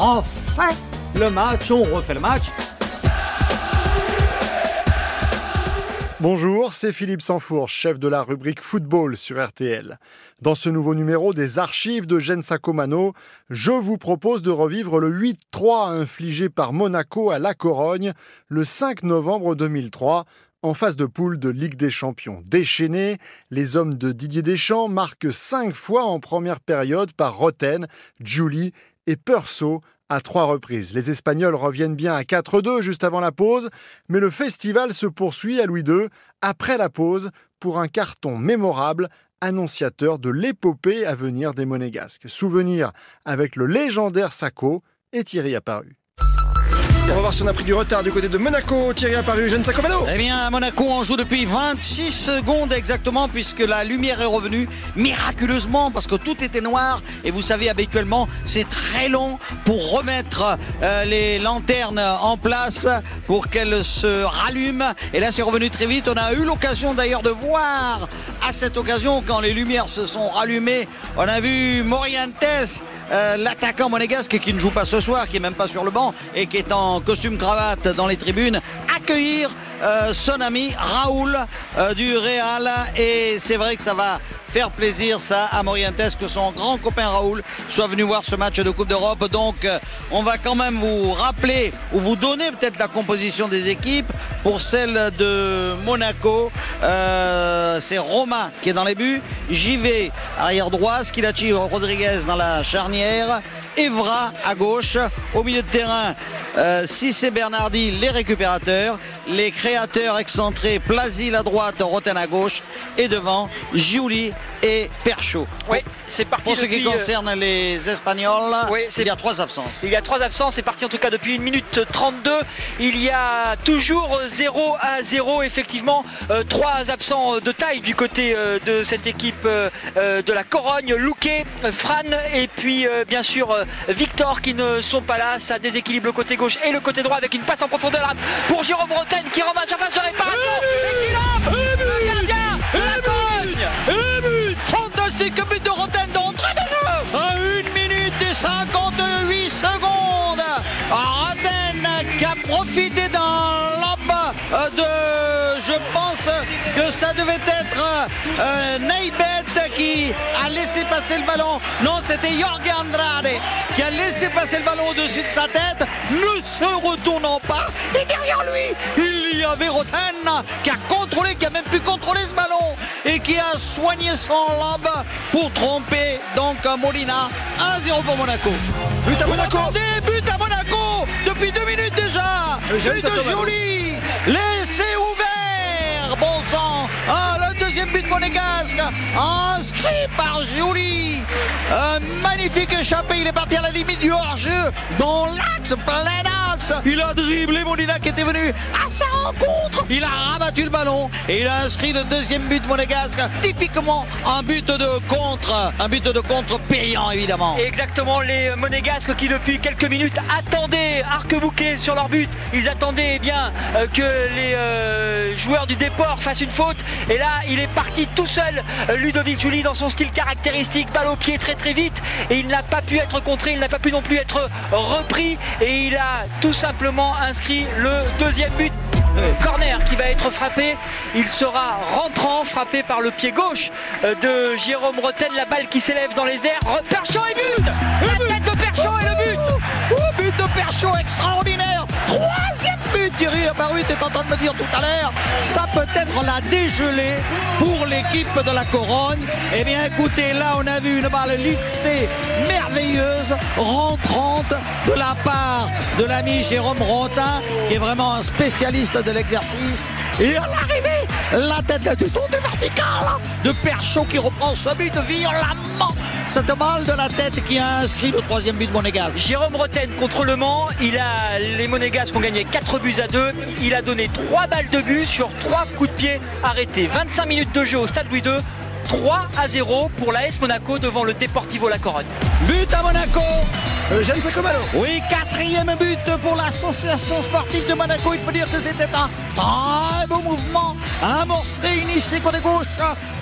refait le match, on refait le match. Bonjour, c'est Philippe Sanfour, chef de la rubrique football sur RTL. Dans ce nouveau numéro des archives de Gensako Mano, je vous propose de revivre le 8-3 infligé par Monaco à La Corogne le 5 novembre 2003 en phase de poule de Ligue des Champions. Déchaînés, les hommes de Didier Deschamps marquent cinq fois en première période par Roten, Julie et Perso à trois reprises. Les Espagnols reviennent bien à 4-2 juste avant la pause, mais le festival se poursuit à Louis II après la pause pour un carton mémorable annonciateur de l'épopée à venir des Monégasques. Souvenir avec le légendaire Sacco et Thierry Apparu. On va voir si on a pris du retard du côté de Monaco. Thierry apparu, Jeanne Sacomano. Eh bien, Monaco en joue depuis 26 secondes exactement, puisque la lumière est revenue miraculeusement, parce que tout était noir. Et vous savez, habituellement, c'est très long pour remettre euh, les lanternes en place, pour qu'elles se rallument. Et là, c'est revenu très vite. On a eu l'occasion d'ailleurs de voir à cette occasion, quand les lumières se sont rallumées, on a vu Morientes euh, l'attaquant monégasque qui ne joue pas ce soir, qui est même pas sur le banc et qui est en costume cravate dans les tribunes, accueillir euh, son ami Raoul euh, du Real. Et c'est vrai que ça va faire plaisir ça à Morientes que son grand copain Raoul soit venu voir ce match de Coupe d'Europe. Donc on va quand même vous rappeler ou vous donner peut-être la composition des équipes pour celle de Monaco. c'est Qui est dans les buts, JV arrière droit, Skilacci Rodriguez dans la charnière. Evra à gauche, au milieu de terrain, euh, Cissé Bernardi, les récupérateurs, les créateurs excentrés, Plasil à droite, Roten à gauche, et devant, Giuli et Perchaud. Oui, c'est parti. Pour ce qui euh, concerne les Espagnols, il y a trois absences. Il y a trois absences, c'est parti en tout cas depuis une minute 32. Il y a toujours 0 à 0, effectivement, euh, trois absents de taille du côté de cette équipe de la Corogne, Louquet, Fran et puis bien sûr Victor qui ne sont pas là. Ça déséquilibre le côté gauche et le côté droit avec une passe en profondeur pour Jérôme Roten qui rentre à la surface de réparation et qui lance le gardien la Cogne Fantastique but de Roten de jeu. À 1 minute et 58 secondes. Roten qui a profité d'un lob de ça devait être euh, qui a laissé passer le ballon. Non, c'était Jorge Andrade qui a laissé passer le ballon au-dessus de sa tête, ne se retournant pas. Et derrière lui, il y avait Roten qui a contrôlé, qui a même pu contrôler ce ballon et qui a soigné son lob pour tromper donc Molina. 1-0 pour Monaco. But à Monaco. but à Monaco depuis deux minutes déjà. But de Jolie. Laissez ouvert. Bon Ah, deuxième but monégasque, inscrit par Julie. Un magnifique échappé, il est parti à la limite du hors-jeu, dans l'axe, plein axe. Il a dribblé Molina qui était venu à sa rencontre. Il a rabattu le ballon et il a inscrit le deuxième but monégasque. Typiquement un but de contre, un but de contre payant évidemment. Exactement, les monégasques qui depuis quelques minutes attendaient arc-bouquet sur leur but. Ils attendaient eh bien euh, que les euh, joueurs du déport fassent une faute. Et là, il est parti tout seul, Ludovic Julie, dans son style caractéristique, balle au pied très très vite. Et il n'a pas pu être contré, il n'a pas pu non plus être repris. Et il a tout simplement inscrit le deuxième but. Corner qui va être frappé, il sera rentrant, frappé par le pied gauche de Jérôme Roten, la balle qui s'élève dans les airs. Perchon et but La tête de Perchon et le but But de Perchon but Baruit est en train de me dire tout à l'heure, ça peut être la dégelée pour l'équipe de la Corogne. Eh bien écoutez, là on a vu une balle liftée merveilleuse, rentrante de la part de l'ami Jérôme Rotin, qui est vraiment un spécialiste de l'exercice. Et à l'arrivée, la tête du tour du vertical de Perchaud qui reprend ce but violemment cette balle de la tête qui a inscrit le troisième but de Monégas. Jérôme Roten contre Le Mans, il a les Monégas qui ont gagné 4 buts à 2. Il a donné 3 balles de but sur 3 coups de pied arrêtés. 25 minutes de jeu au stade Louis II. 3 à 0 pour l'AS Monaco devant le Deportivo La Corogne. But à Monaco Eugène. Oui, quatrième but pour l'association sportive de Monaco. Il faut dire que c'était un très beau mouvement. Amorcé, initié côté gauche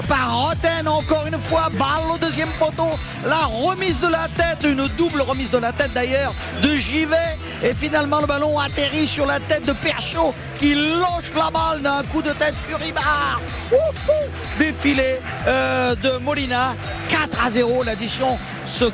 par Roten. Encore une fois, balle au deuxième poteau. La remise de la tête, une double remise de la tête d'ailleurs de Givet. Et finalement, le ballon atterrit sur la tête de Perchaud qui loge la balle d'un coup de tête sur Ibar. Défilé euh, de Molina. 4 à 0, l'addition se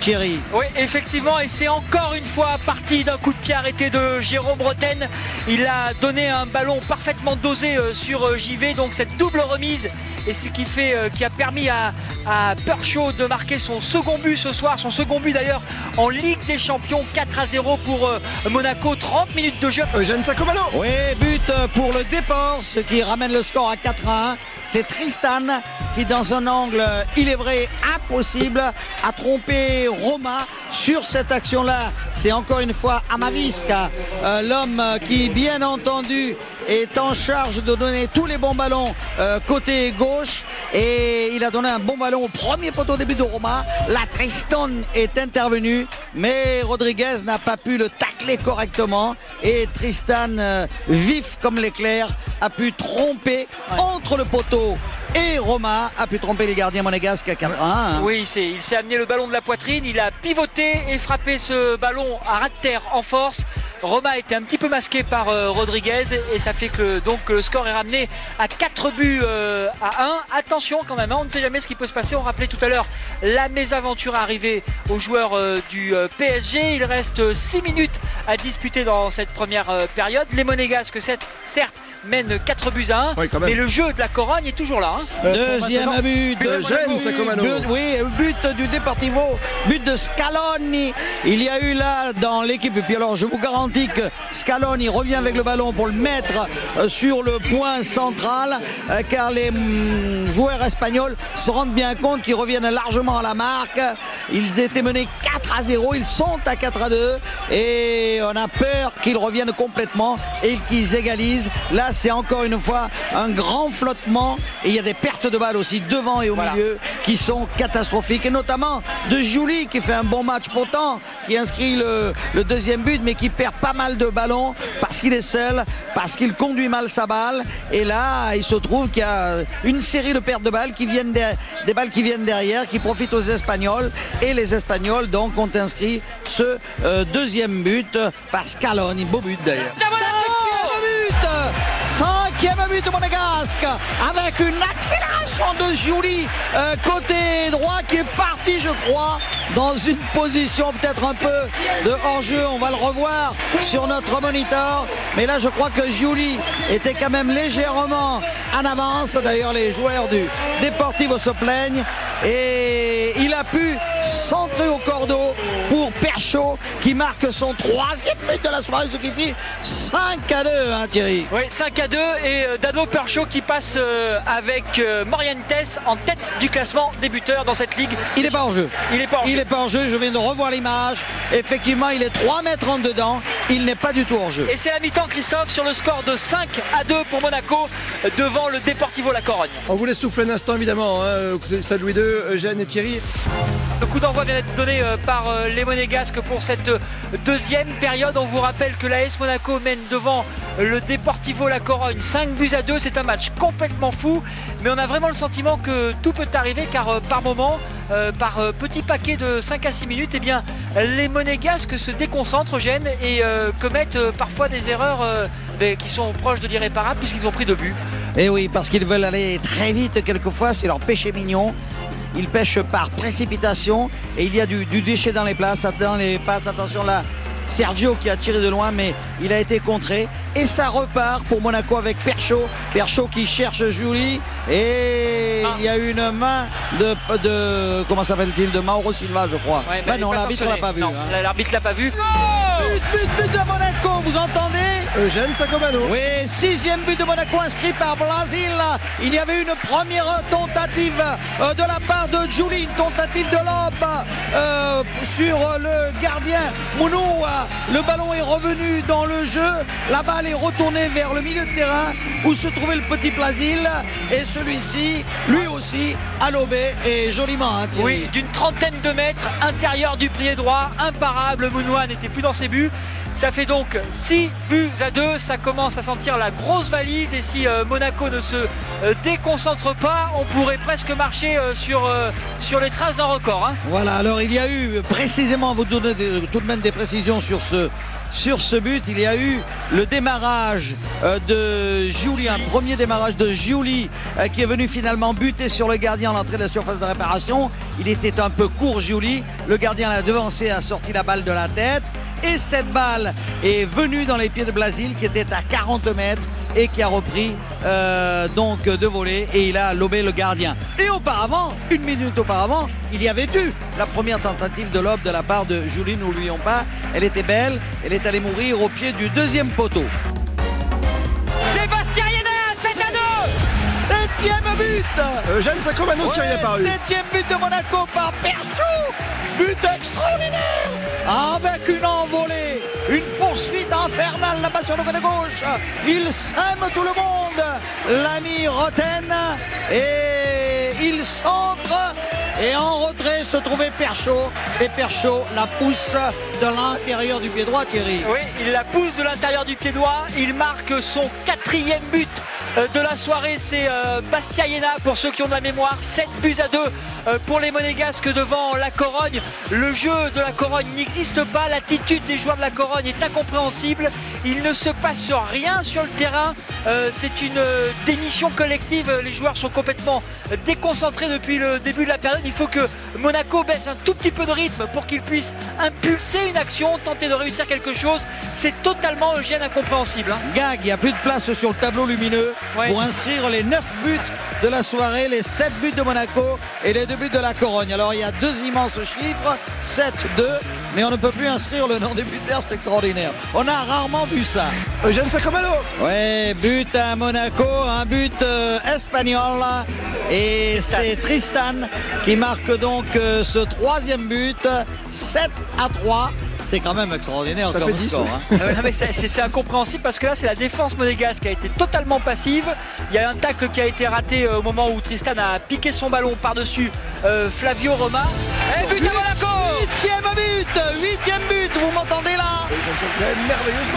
Thierry. Oui, effectivement, et c'est encore une fois parti d'un coup de pied arrêté de Jérôme Bretagne. Il a donné un ballon parfaitement dosé euh, sur euh, JV, donc cette double remise et ce qui fait qui a permis à, à Perchaud de marquer son second but ce soir, son second but d'ailleurs en Ligue des Champions 4 à 0 pour Monaco, 30 minutes de jeu. Eugène Sacomano. Oui, but pour le déport, ce qui ramène le score à 4 à 1. C'est Tristan qui, dans un angle, il est vrai, impossible, a trompé Roma sur cette action-là. C'est encore une fois Amavisca, euh, l'homme qui, bien entendu, est en charge de donner tous les bons ballons euh, côté gauche. Et il a donné un bon ballon au premier poteau au début de Roma. La Tristan est intervenu, mais Rodriguez n'a pas pu le tacler correctement. Et Tristan, euh, vif comme l'éclair, a pu tromper entre le poteau et Roma a pu tromper les gardiens monégasques à 4 1. Oui, il s'est amené le ballon de la poitrine, il a pivoté et frappé ce ballon à ras de terre en force. Roma a été un petit peu masqué par euh, Rodriguez et ça fait que donc le score est ramené à 4 buts euh, à 1. Attention quand même, hein, on ne sait jamais ce qui peut se passer. On rappelait tout à l'heure la mésaventure arrivée aux joueurs euh, du PSG. Il reste 6 minutes à disputer dans cette première période. Les Monégasques, certes, mène 4 buts à 1. mais le jeu de la Corogne est toujours là. Hein. Deuxième but de But, oui, but du Deportivo, but de Scaloni. Il y a eu là dans l'équipe, et puis alors je vous garantis que Scaloni revient avec le ballon pour le mettre euh, sur le point central, euh, car les mm, joueurs espagnols se rendent bien compte qu'ils reviennent largement à la marque. Ils étaient menés 4 à 0, ils sont à 4 à 2, et on a peur qu'ils reviennent complètement et qu'ils égalisent. Là, c'est encore une fois un grand flottement et il y a des pertes de balles aussi devant et au milieu qui sont catastrophiques. Et notamment de Julie qui fait un bon match pourtant qui inscrit le, deuxième but mais qui perd pas mal de ballons parce qu'il est seul parce qu'il conduit mal sa balle. Et là il se trouve qu'il y a une série de pertes de balles qui viennent des balles qui viennent derrière qui profitent aux Espagnols. Et les Espagnols donc ont inscrit ce euh, deuxième but par Scaloni. Beau but d'ailleurs but Monégasque avec une accélération de Julie euh, côté droit qui est parti je crois dans une position peut-être un peu de hors-jeu. On va le revoir sur notre moniteur. Mais là je crois que Julie était quand même légèrement en avance. D'ailleurs les joueurs du Deportivo se plaignent. Et il a pu centrer au cordeau pour Perchaud qui marque son troisième but de la soirée, ce qui fait 5 à 2, hein, Thierry. Oui, 5 à 2 et euh, Dado Perchaud qui passe euh, avec euh, Morientes en tête du classement des buteurs dans cette ligue. Il n'est pas en jeu. Il n'est pas en il jeu. n'est pas en jeu, je viens de revoir l'image. Effectivement, il est 3 mètres en dedans. Il n'est pas du tout en jeu. Et c'est la mi-temps, Christophe, sur le score de 5 à 2 pour Monaco devant le Deportivo La Corogne. On vous laisse souffler un instant, évidemment, hein, Stade Louis II, Eugène et Thierry. Le coup d'envoi vient d'être donné euh, par euh, les Monégasques pour cette euh, deuxième période. On vous rappelle que l'AS Monaco mène devant le Deportivo La Corogne 5 buts à 2. C'est un match complètement fou, mais on a vraiment le sentiment que tout peut arriver car par moment, par petit paquet de 5 à 6 minutes, eh bien, les Monégasques se déconcentrent, gênent et commettent parfois des erreurs qui sont proches de l'irréparable puisqu'ils ont pris deux buts. Et eh oui, parce qu'ils veulent aller très vite quelquefois, c'est leur péché mignon. Il pêche par précipitation et il y a du, déchet dans les places, dans les passes. Attention là, Sergio qui a tiré de loin, mais il a été contré. Et ça repart pour Monaco avec Perchaud. Perchaud qui cherche Julie. Et il y a une main de, de comment s'appelle-t-il? De Mauro Silva, je crois. Ouais, non, l'arbitre l'a pas vu. Hein. l'arbitre l'a pas vu. but, but, but de Monaco, vous entendez? Eugène Sacomano. Oui, sixième but de Monaco inscrit par Brasil. Il y avait une première tentative euh, de la part de Julie, une tentative de lobe euh, sur le gardien Mounou. Le ballon est revenu dans le jeu. La balle est retournée vers le milieu de terrain où se trouvait le petit Plasil. Et celui-ci, lui aussi, a lobé et joliment. Hein. Oui, d'une trentaine de mètres, intérieur du pied droit, imparable. Mounoua n'était plus dans ses buts. Ça fait donc 6 buts à 2. Ça commence à sentir la grosse valise. Et si euh, Monaco ne se euh, déconcentre pas, on pourrait presque marcher euh, sur, euh, sur les traces d'un record. hein. Voilà, alors il y a eu précisément, vous donnez des- tout de même des précisions sur ce, sur ce but, il y a eu le démarrage euh, de Julien, premier démarrage de Julie euh, qui est venu finalement buter sur le gardien à l'entrée de la surface de réparation. Il était un peu court Julie, le gardien l'a devancé, a sorti la balle de la tête et cette balle est venue dans les pieds de Blasil qui était à 40 mètres et qui a repris euh, donc de voler et il a lobé le gardien. Et auparavant, une minute auparavant, il y avait eu la première tentative de lobe de la part de Julie, n'oublions pas, elle était belle, elle est allée mourir au pied du deuxième poteau. Sébastien Yéna, 7 à 2 Septième but Eugène Sacomano, Thierry Ouais, apparu. Septième but de Monaco par Perchou But extraordinaire Avec là-bas sur gauche. Il sème tout le monde. L'ami Roten et il centre. Et en retrait se trouvait Perchaud. Et Perchaud la pousse de l'intérieur du pied droit, Thierry. Oui, il la pousse de l'intérieur du pied droit. Il marque son quatrième but de la soirée. C'est euh, Bastia Iéna pour ceux qui ont de la mémoire. 7 buts à 2 euh, pour les Monégasques devant la Corogne. Le jeu de la Corogne n'existe pas. L'attitude des joueurs de la Corogne est incompréhensible. Il ne se passe rien sur le terrain. Euh, C'est une euh, démission collective. Les joueurs sont complètement euh, déconcentrés depuis le début de la période. Il faut que Monaco baisse un tout petit peu de rythme pour qu'il puisse impulser une action, tenter de réussir quelque chose. C'est totalement Eugène incompréhensible. hein. Gag, il n'y a plus de place sur le tableau lumineux Pour inscrire les 9 buts de la soirée, les 7 buts de Monaco et les 2 buts de la Corogne. Alors il y a deux immenses chiffres, 7, 2, mais on ne peut plus inscrire le nom des buteurs, c'est extraordinaire. On a rarement vu ça. Eugène Sacomano. Ouais, but à Monaco, un but euh, espagnol. Et c'est Tristan qui marque donc euh, ce troisième but, 7 à 3. C'est quand même extraordinaire Ça fait 10, score. ouais. hein. Ah ouais, non, mais c'est- c'est c'est incompréhensible parce que là c'est la défense monégasque qui a été totalement passive. Il y a un tacle qui a été raté euh, au moment où Tristan a piqué son ballon par-dessus euh, Flavio Roma. Et but à Monaco Huitième but, huitième but, vous m'entendez là.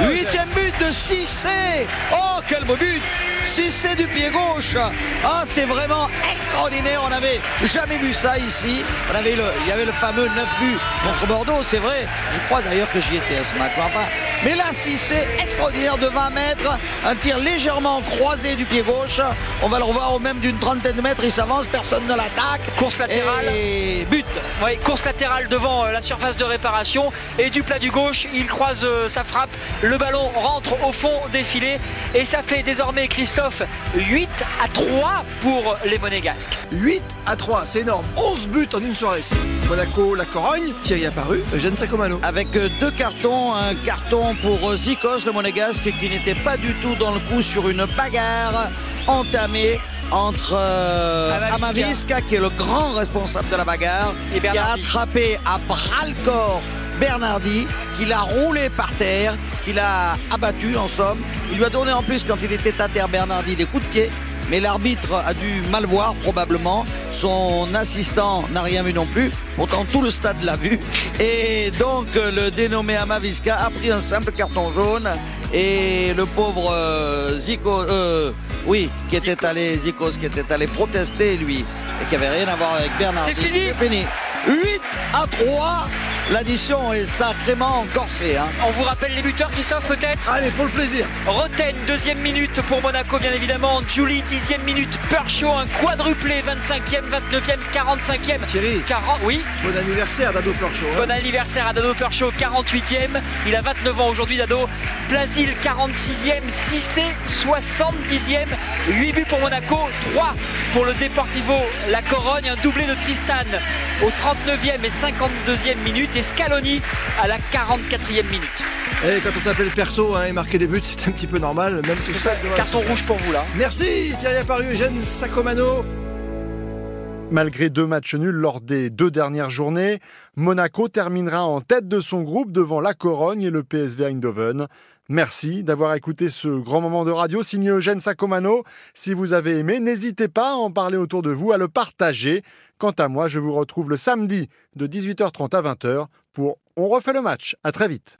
Huitième but de Cissé Oh, quel beau but Cissé du pied gauche Ah, c'est vraiment extraordinaire, on n'avait jamais vu ça ici. On avait le, il y avait le fameux 9 buts contre Bordeaux, c'est vrai. Je crois d'ailleurs que j'y étais à ce match, je crois pas. Mais là, Cissé, extraordinaire de 20 mètres, un tir légèrement croisé du pied gauche. On va le revoir au même d'une trentaine de mètres, il s'avance, personne ne l'attaque. Course latérale. Et but Ouais, course latérale devant euh, la surface de réparation et du plat du gauche, il croise euh, sa frappe, le ballon rentre au fond des filets et ça fait désormais Christophe 8 à 3 pour les Monégasques. 8 à 3, c'est énorme. 11 buts en une soirée. Monaco, la Corogne, Thierry apparu, Eugène Sacomano. avec euh, deux cartons, un carton pour euh, Zikos, le monégasque, qui n'était pas du tout dans le coup sur une bagarre entamée entre euh, Amavisca. Qui est le grand responsable de la bagarre, Et qui a attrapé à bras le corps Bernardi, qui l'a roulé par terre, qui l'a abattu en somme. Il lui a donné en plus, quand il était à terre, Bernardi, des coups de pied. Mais l'arbitre a dû mal voir probablement. Son assistant n'a rien vu non plus. Pourtant tout le stade l'a vu. Et donc le dénommé Amavisca a pris un simple carton jaune. Et le pauvre euh, Zico, euh, oui, qui était Zikos. allé Zikos, qui était allé protester lui et qui avait rien à voir avec. C'est fini. C'est fini. 8 à 3. L'addition est sacrément corsée. Hein. On vous rappelle les buteurs, Christophe, peut-être? Allez, pour le plaisir. Roten, deuxième minute pour Monaco, bien évidemment. Julie, dixième minute. Perchaud, un quadruplé, 25e, 29e, 45e. Thierry, 40, oui, bon anniversaire d'Ado Perchaud. hein. bon anniversaire à Dado Perchaud, 48e. Il a 29 ans aujourd'hui, Dado. Blasil, 46e. Cissé, 70e. 8 buts pour Monaco, 3 pour le Deportivo La Corogne. Un doublé de Tristan au 39e et 52e minute. Scaloni à la 44e minute. Et quand on s'appelle perso hein, et marquer des buts, c'est un petit peu normal, même tout ça. Carton rouge pour vous là. Merci Thierry apparu, Eugène Sacomano. Malgré deux matchs nuls lors des deux dernières journées, Monaco terminera en tête de son groupe devant la Corogne et le PSV Eindhoven. Merci d'avoir écouté ce grand moment de radio signé Eugène Sacomano. Si vous avez aimé, n'hésitez pas à en parler autour de vous, à le partager. Quant à moi, je vous retrouve le samedi de 18h30 à 20h pour On refait le match. À très vite.